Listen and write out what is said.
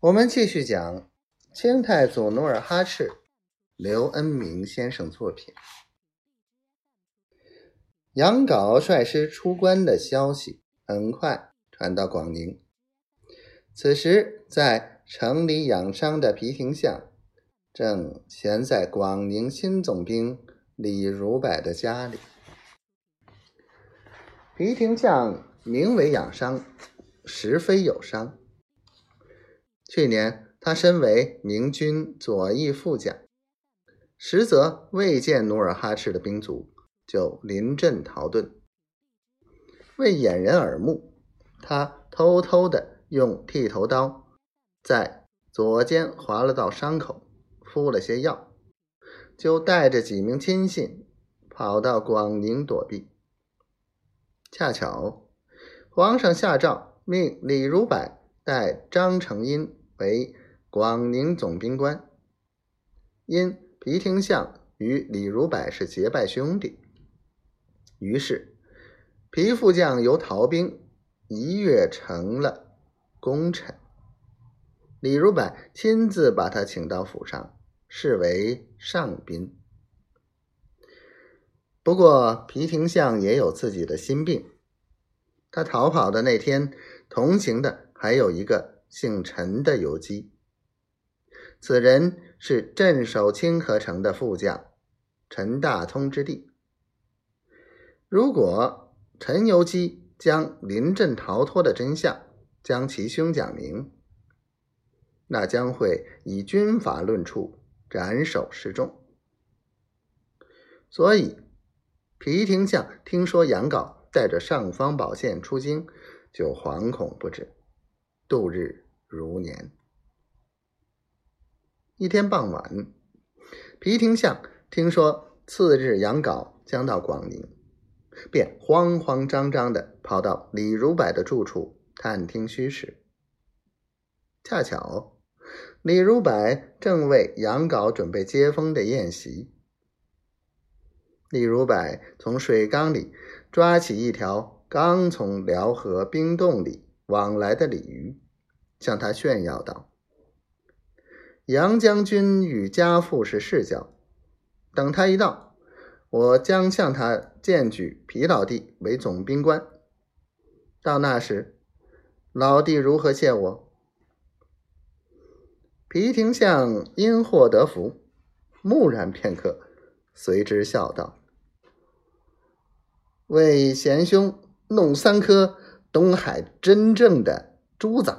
我们继续讲清太祖努尔哈赤，刘恩明先生作品。杨镐率师出关的消息很快传到广宁。此时，在城里养伤的皮廷相正闲在广宁新总兵李如柏的家里。皮廷相名为养伤，实非有伤。去年，他身为明军左翼副将，实则未见努尔哈赤的兵卒，就临阵逃遁。为掩人耳目，他偷偷的用剃头刀在左肩划了道伤口，敷了些药，就带着几名亲信跑到广宁躲避。恰巧，皇上下诏命李如柏带张承殷。为广宁总兵官，因皮廷相与李如柏是结拜兄弟，于是皮副将由逃兵一跃成了功臣。李如柏亲自把他请到府上，视为上宾。不过皮廷相也有自己的心病，他逃跑的那天，同行的还有一个。姓陈的游击，此人是镇守清河城的副将陈大通之弟。如果陈游击将临阵逃脱的真相将其兄讲明，那将会以军法论处，斩首示众。所以，皮廷相听说杨镐带着尚方宝剑出京，就惶恐不止。度日如年。一天傍晚，皮廷相听说次日杨镐将到广宁，便慌慌张张的跑到李如柏的住处探听虚实。恰巧李如柏正为杨镐准备接风的宴席。李如柏从水缸里抓起一条刚从辽河冰洞里往来的鲤鱼。向他炫耀道：“杨将军与家父是世交，等他一到，我将向他荐举皮老弟为总兵官。到那时，老弟如何谢我？”皮廷相因祸得福，木然片刻，随之笑道：“为贤兄弄三颗东海真正的珠子。”